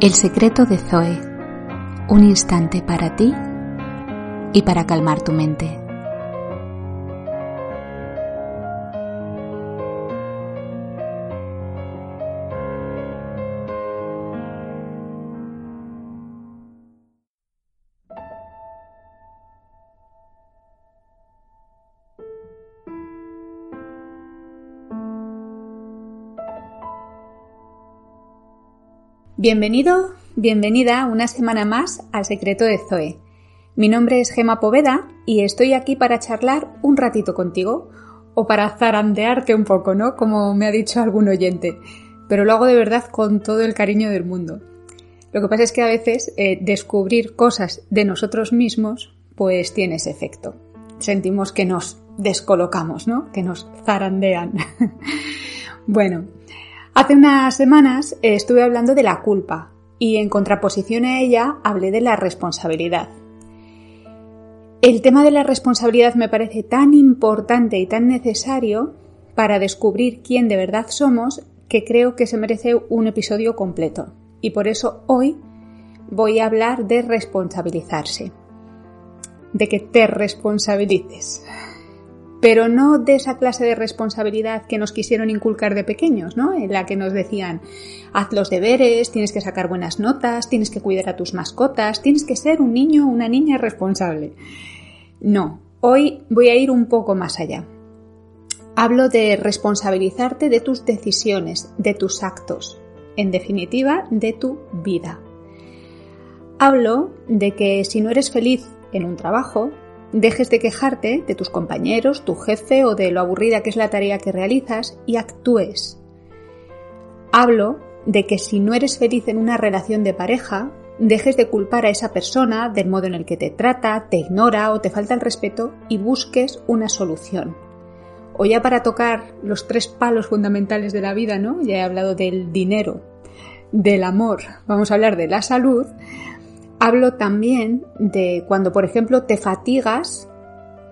El secreto de Zoe. Un instante para ti y para calmar tu mente. Bienvenido, bienvenida una semana más al Secreto de Zoe. Mi nombre es Gema Poveda y estoy aquí para charlar un ratito contigo o para zarandearte un poco, ¿no? Como me ha dicho algún oyente. Pero lo hago de verdad con todo el cariño del mundo. Lo que pasa es que a veces eh, descubrir cosas de nosotros mismos pues tiene ese efecto. Sentimos que nos descolocamos, ¿no? Que nos zarandean. bueno, Hace unas semanas eh, estuve hablando de la culpa y en contraposición a ella hablé de la responsabilidad. El tema de la responsabilidad me parece tan importante y tan necesario para descubrir quién de verdad somos que creo que se merece un episodio completo. Y por eso hoy voy a hablar de responsabilizarse. De que te responsabilices pero no de esa clase de responsabilidad que nos quisieron inculcar de pequeños, ¿no? En la que nos decían, haz los deberes, tienes que sacar buenas notas, tienes que cuidar a tus mascotas, tienes que ser un niño o una niña responsable. No, hoy voy a ir un poco más allá. Hablo de responsabilizarte de tus decisiones, de tus actos, en definitiva, de tu vida. Hablo de que si no eres feliz en un trabajo, Dejes de quejarte de tus compañeros, tu jefe o de lo aburrida que es la tarea que realizas y actúes. Hablo de que si no eres feliz en una relación de pareja, dejes de culpar a esa persona del modo en el que te trata, te ignora o te falta el respeto y busques una solución. O ya para tocar los tres palos fundamentales de la vida, ¿no? Ya he hablado del dinero, del amor, vamos a hablar de la salud, Hablo también de cuando, por ejemplo, te fatigas,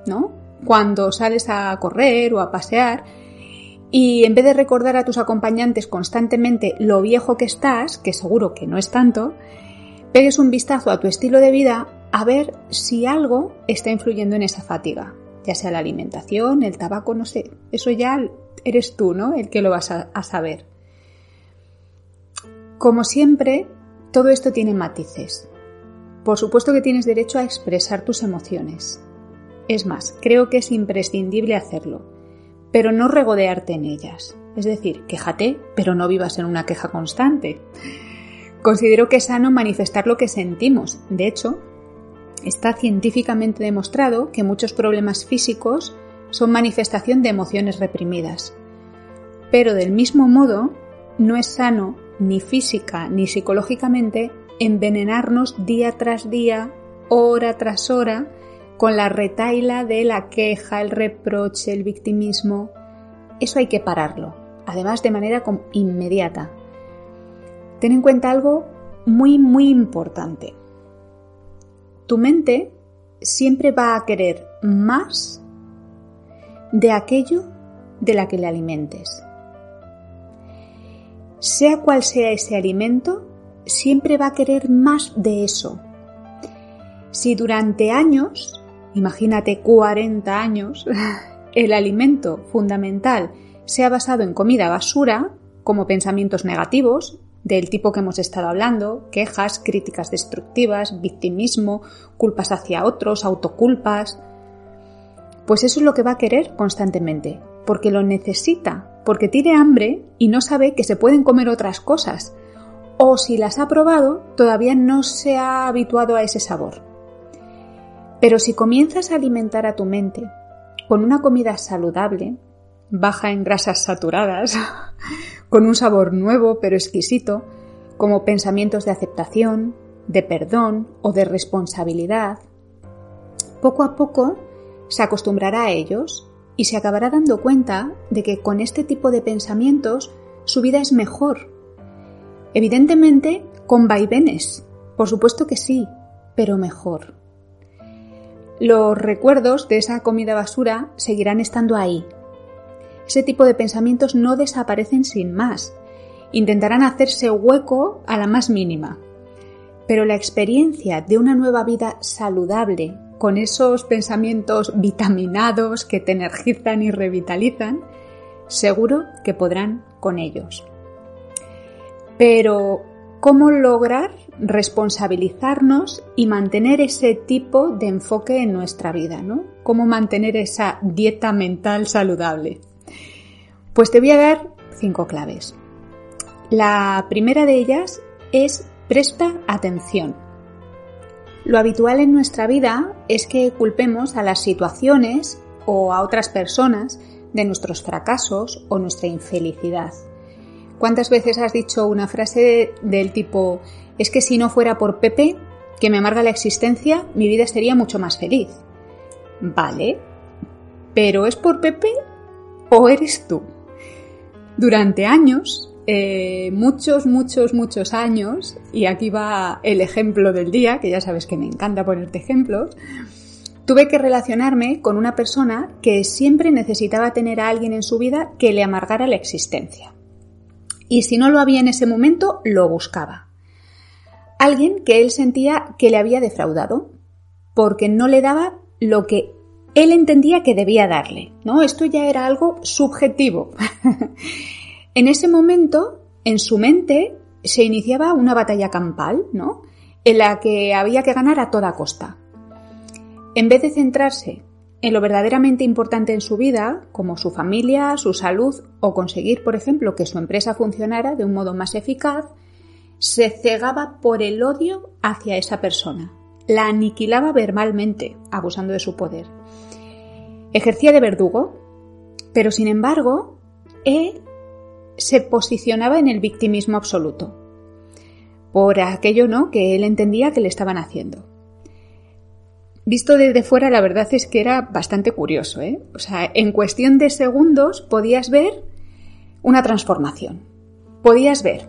¿no? Cuando sales a correr o a pasear y en vez de recordar a tus acompañantes constantemente lo viejo que estás, que seguro que no es tanto, pegues un vistazo a tu estilo de vida a ver si algo está influyendo en esa fatiga, ya sea la alimentación, el tabaco, no sé, eso ya eres tú, ¿no? El que lo vas a, a saber. Como siempre, todo esto tiene matices. Por supuesto que tienes derecho a expresar tus emociones. Es más, creo que es imprescindible hacerlo, pero no regodearte en ellas. Es decir, quéjate, pero no vivas en una queja constante. Considero que es sano manifestar lo que sentimos. De hecho, está científicamente demostrado que muchos problemas físicos son manifestación de emociones reprimidas. Pero del mismo modo, no es sano ni física ni psicológicamente envenenarnos día tras día, hora tras hora, con la retaila de la queja, el reproche, el victimismo. Eso hay que pararlo, además de manera inmediata. Ten en cuenta algo muy, muy importante. Tu mente siempre va a querer más de aquello de la que le alimentes. Sea cual sea ese alimento, siempre va a querer más de eso. Si durante años, imagínate 40 años, el alimento fundamental se ha basado en comida basura, como pensamientos negativos, del tipo que hemos estado hablando, quejas, críticas destructivas, victimismo, culpas hacia otros, autoculpas, pues eso es lo que va a querer constantemente, porque lo necesita, porque tiene hambre y no sabe que se pueden comer otras cosas, o si las ha probado, todavía no se ha habituado a ese sabor. Pero si comienzas a alimentar a tu mente con una comida saludable, baja en grasas saturadas, con un sabor nuevo pero exquisito, como pensamientos de aceptación, de perdón o de responsabilidad, poco a poco se acostumbrará a ellos y se acabará dando cuenta de que con este tipo de pensamientos su vida es mejor Evidentemente, con vaivenes, por supuesto que sí, pero mejor. Los recuerdos de esa comida basura seguirán estando ahí. Ese tipo de pensamientos no desaparecen sin más. intentarán hacerse hueco a la más mínima. Pero la experiencia de una nueva vida saludable, con esos pensamientos vitaminados que te energizan y revitalizan, seguro que podrán con ellos. Pero, ¿cómo lograr responsabilizarnos y mantener ese tipo de enfoque en nuestra vida? ¿no? ¿Cómo mantener esa dieta mental saludable? Pues te voy a dar cinco claves. La primera de ellas es presta atención. Lo habitual en nuestra vida es que culpemos a las situaciones o a otras personas de nuestros fracasos o nuestra infelicidad. ¿Cuántas veces has dicho una frase del tipo, es que si no fuera por Pepe, que me amarga la existencia, mi vida sería mucho más feliz? Vale, pero ¿es por Pepe o eres tú? Durante años eh, muchos, muchos, muchos años, y aquí va el ejemplo del día, que ya sabes que me encanta ponerte ejemplos, tuve que relacionarme con una persona que siempre necesitaba tener a alguien en su vida que le amargara la existencia. Y si no lo había en ese momento, lo buscaba. Alguien que él sentía que le había defraudado, porque no le daba lo que él entendía que debía darle, ¿no? Esto ya era algo subjetivo. En ese momento, en su mente, se iniciaba una batalla campal, ¿no? En la que había que ganar a toda costa. En vez de centrarse en lo verdaderamente importante en su vida, como su familia, su salud o conseguir, por ejemplo, que su empresa funcionara de un modo más eficaz, se cegaba por el odio hacia esa persona. La aniquilaba verbalmente, abusando de su poder. Ejercía de verdugo, pero sin embargo, él se posicionaba en el victimismo absoluto, por aquello no que él entendía que le estaban haciendo. Visto desde fuera, la verdad es que era bastante curioso, ¿eh? O sea, en cuestión de segundos podías ver una transformación. Podías ver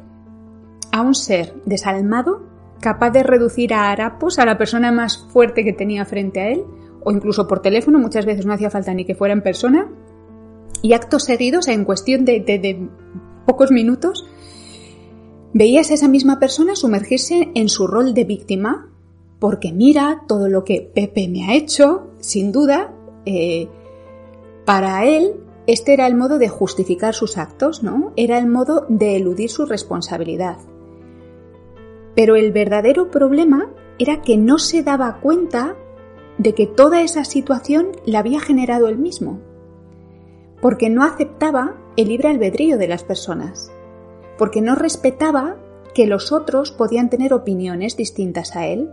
a un ser desalmado capaz de reducir a harapos a la persona más fuerte que tenía frente a él, o incluso por teléfono, muchas veces no hacía falta ni que fuera en persona, y actos seguidos, en cuestión de, pocos minutos, veías a esa misma persona sumergirse en su rol de víctima, porque mira todo lo que Pepe me ha hecho, sin duda, eh, para él este era el modo de justificar sus actos, ¿no? Era el modo de eludir su responsabilidad. Pero el verdadero problema era que no se daba cuenta de que toda esa situación la había generado él mismo porque no aceptaba el libre albedrío de las personas, porque no respetaba que los otros podían tener opiniones distintas a él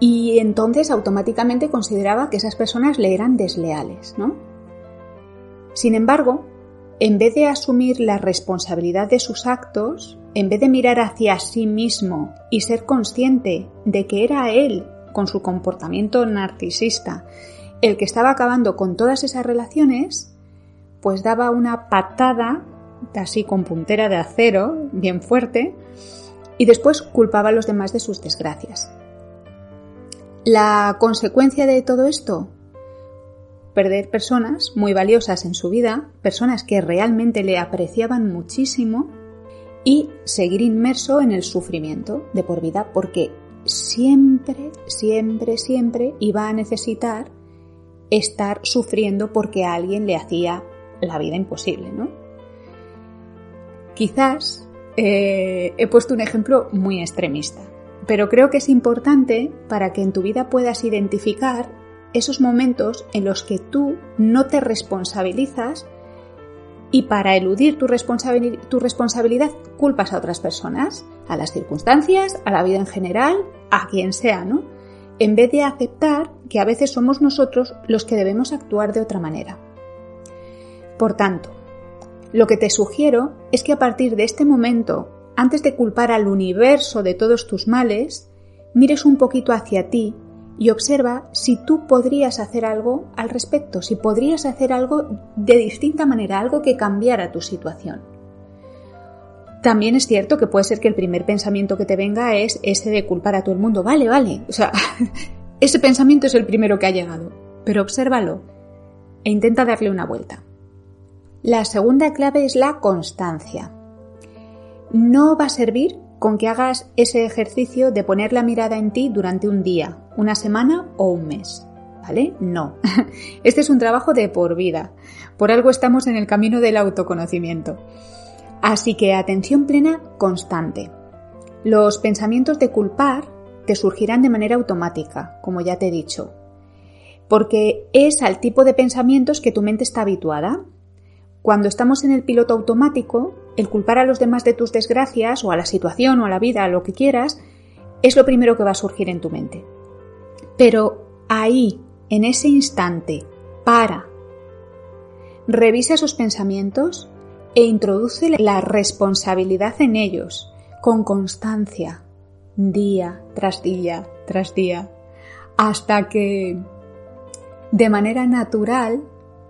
y entonces automáticamente consideraba que esas personas le eran desleales, ¿no? Sin embargo, en vez de asumir la responsabilidad de sus actos, en vez de mirar hacia sí mismo y ser consciente de que era él, con su comportamiento narcisista, el que estaba acabando con todas esas relaciones, pues daba una patada, así con puntera de acero, bien fuerte, y después culpaba a los demás de sus desgracias. La consecuencia de todo esto, perder personas muy valiosas en su vida, personas que realmente le apreciaban muchísimo, y seguir inmerso en el sufrimiento de por vida, porque siempre, siempre, siempre iba a necesitar estar sufriendo porque a alguien le hacía la vida imposible, ¿no? Quizás eh, he puesto un ejemplo muy extremista, pero creo que es importante para que en tu vida puedas identificar esos momentos en los que tú no te responsabilizas y para eludir tu, responsabilidad culpas a otras personas, a las circunstancias, a la vida en general, a quien sea, ¿no? en vez de aceptar que a veces somos nosotros los que debemos actuar de otra manera. Por tanto, lo que te sugiero es que a partir de este momento, antes de culpar al universo de todos tus males, mires un poquito hacia ti y observa si tú podrías hacer algo al respecto, si podrías hacer algo de distinta manera, algo que cambiara tu situación. También es cierto que puede ser que el primer pensamiento que te venga es ese de culpar a todo el mundo. Vale, vale. O sea, ese pensamiento es el primero que ha llegado. Pero obsérvalo e intenta darle una vuelta. La segunda clave es la constancia. No va a servir con que hagas ese ejercicio de poner la mirada en ti durante un día, una semana o un mes. ¿Vale? No. Este es un trabajo de por vida. Por algo estamos en el camino del autoconocimiento. Así que atención plena constante. Los pensamientos de culpar te surgirán de manera automática, como ya te he dicho, porque es al tipo de pensamientos que tu mente está habituada. Cuando estamos en el piloto automático, el culpar a los demás de tus desgracias o a la situación o a la vida, a lo que quieras, es lo primero que va a surgir en tu mente. Pero ahí, en ese instante, para, revisa esos pensamientos e introduce la responsabilidad en ellos con constancia, día tras día tras día, hasta que de manera natural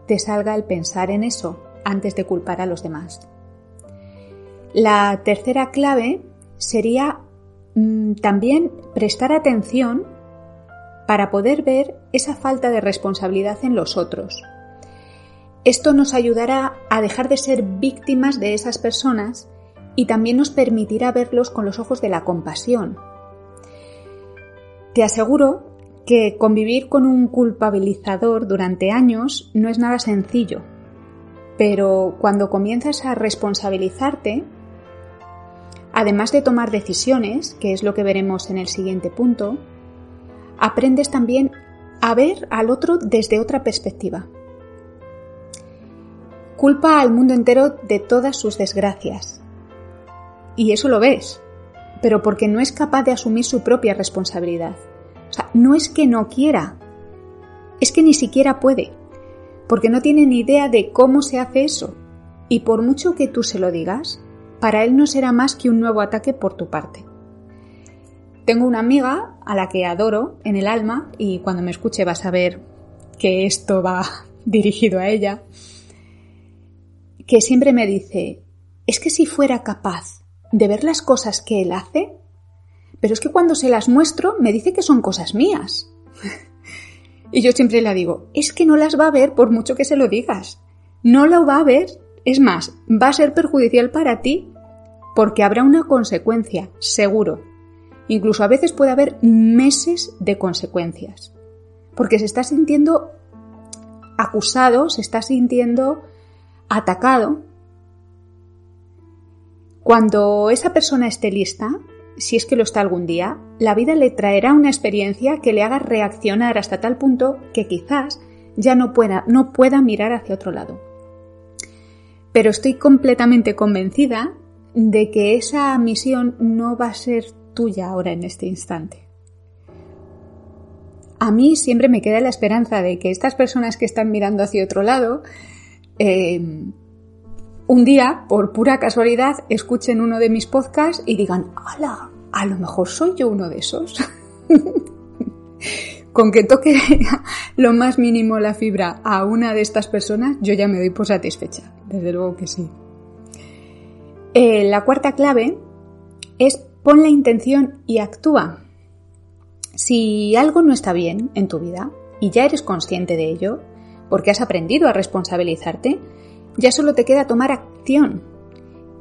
te salga el pensar en eso antes de culpar a los demás. La tercera clave sería mm, también prestar atención para poder ver esa falta de responsabilidad en los otros. Esto nos ayudará a dejar de ser víctimas de esas personas y también nos permitirá verlos con los ojos de la compasión. Te aseguro que convivir con un culpabilizador durante años no es nada sencillo, pero cuando comienzas a responsabilizarte, además de tomar decisiones, que es lo que veremos en el siguiente punto, aprendes también a ver al otro desde otra perspectiva. Culpa al mundo entero de todas sus desgracias, y eso lo ves, pero porque no es capaz de asumir su propia responsabilidad. O sea, no es que no quiera, es que ni siquiera puede, porque no tiene ni idea de cómo se hace eso. Y por mucho que tú se lo digas, para él no será más que un nuevo ataque por tu parte. Tengo una amiga a la que adoro en el alma y cuando me escuche vas a ver que esto va dirigido a ella, que siempre me dice, es que si fuera capaz de ver las cosas que él hace, pero es que cuando se las muestro me dice que son cosas mías. y yo siempre le digo, es que no las va a ver por mucho que se lo digas. No lo va a ver. Es más, va a ser perjudicial para ti porque habrá una consecuencia, seguro. Incluso a veces puede haber meses de consecuencias. Porque se está sintiendo acusado, se está sintiendo atacado cuando esa persona esté lista, si es que lo está algún día, la vida le traerá una experiencia que le haga reaccionar hasta tal punto que quizás ya no pueda, no pueda mirar hacia otro lado. Pero estoy completamente convencida de que esa misión no va a ser tuya ahora en este instante. A mí siempre me queda la esperanza de que estas personas que están mirando hacia otro lado eh, un día, por pura casualidad, escuchen uno de mis podcasts y digan, ¡hala! A lo mejor soy yo uno de esos. Con que toque lo más mínimo la fibra a una de estas personas, yo ya me doy por satisfecha. Desde luego que sí. Eh, la cuarta clave es pon la intención y actúa. Si algo no está bien en tu vida y ya eres consciente de ello, porque has aprendido a responsabilizarte, ya solo te queda tomar acción.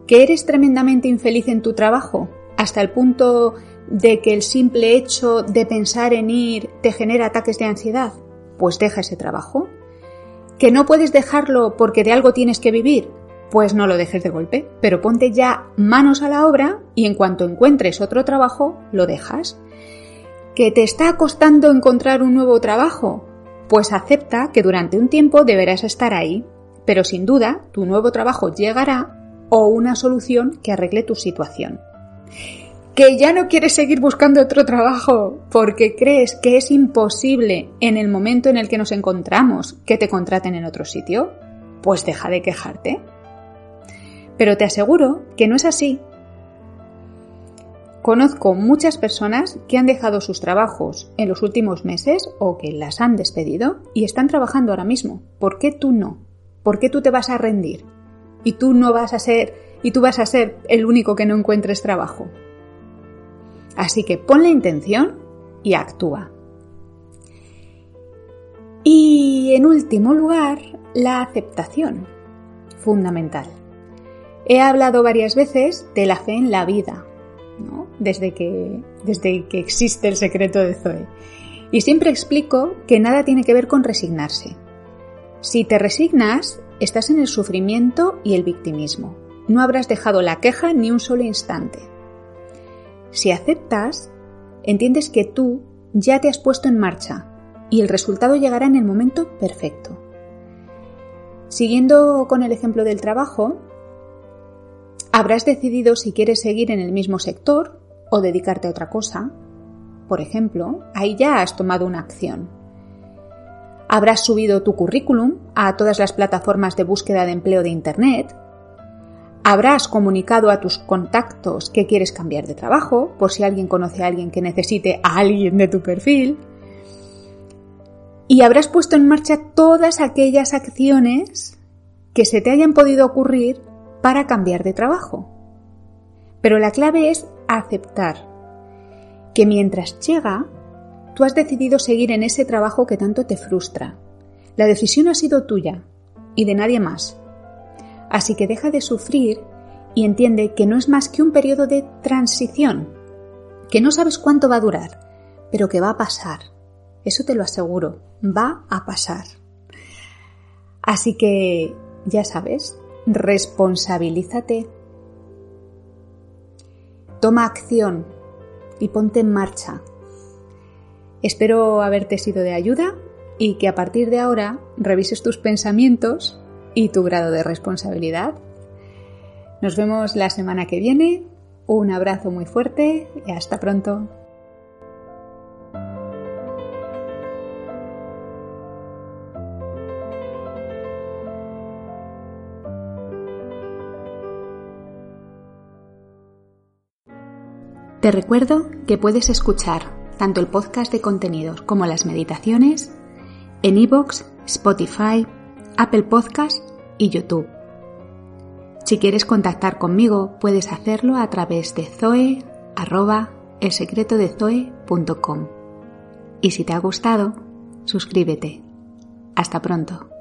¿Que eres tremendamente infeliz en tu trabajo? Hasta el punto de que el simple hecho de pensar en ir te genera ataques de ansiedad? Pues deja ese trabajo. ¿Que no puedes dejarlo porque de algo tienes que vivir? Pues no lo dejes de golpe, pero ponte ya manos a la obra y en cuanto encuentres otro trabajo, lo dejas. ¿Que te está costando encontrar un nuevo trabajo? Pues acepta que durante un tiempo deberás estar ahí, pero sin duda tu nuevo trabajo llegará o una solución que arregle tu situación. Que ya no quieres seguir buscando otro trabajo porque crees que es imposible en el momento en el que nos encontramos que te contraten en otro sitio, pues deja de quejarte. Pero te aseguro que no es así. Conozco muchas personas que han dejado sus trabajos en los últimos meses o que las han despedido y están trabajando ahora mismo. ¿Por qué tú no? ¿Por qué tú te vas a rendir? Y tú no vas a ser, y tú vas a ser el único que no encuentres trabajo. Así que pon la intención y actúa. Y en último lugar, la aceptación. Fundamental. He hablado varias veces de la fe en la vida, desde, que, desde que existe el secreto de Zoe. Y siempre explico que nada tiene que ver con resignarse. Si te resignas, estás en el sufrimiento y el victimismo. No habrás dejado la queja ni un solo instante. Si aceptas, entiendes que tú ya te has puesto en marcha y el resultado llegará en el momento perfecto. Siguiendo con el ejemplo del trabajo, habrás decidido si quieres seguir en el mismo sector o dedicarte a otra cosa. Por ejemplo, ahí ya has tomado una acción. Habrás subido tu currículum a todas las plataformas de búsqueda de empleo de Internet. Habrás comunicado a tus contactos que quieres cambiar de trabajo, por si alguien conoce a alguien que necesite a alguien de tu perfil. Y habrás puesto en marcha todas aquellas acciones que se te hayan podido ocurrir para cambiar de trabajo. Pero la clave es aceptar que mientras llega, tú has decidido seguir en ese trabajo que tanto te frustra. La decisión ha sido tuya y de nadie más. Así que deja de sufrir y entiende que no es más que un periodo de transición, que no sabes cuánto va a durar, pero que va a pasar. Eso te lo aseguro, va a pasar. Así que, ya sabes, responsabilízate. Toma acción y ponte en marcha. Espero haberte sido de ayuda y que a partir de ahora revises tus pensamientos y tu grado de responsabilidad. Nos vemos la semana que viene. Un abrazo muy fuerte y hasta pronto. Te recuerdo que puedes escuchar tanto el podcast de contenidos como las meditaciones en iVoox, Spotify, Apple Podcast y YouTube. Si quieres contactar conmigo, puedes hacerlo a través de zoe Y si te ha gustado, suscríbete. Hasta pronto.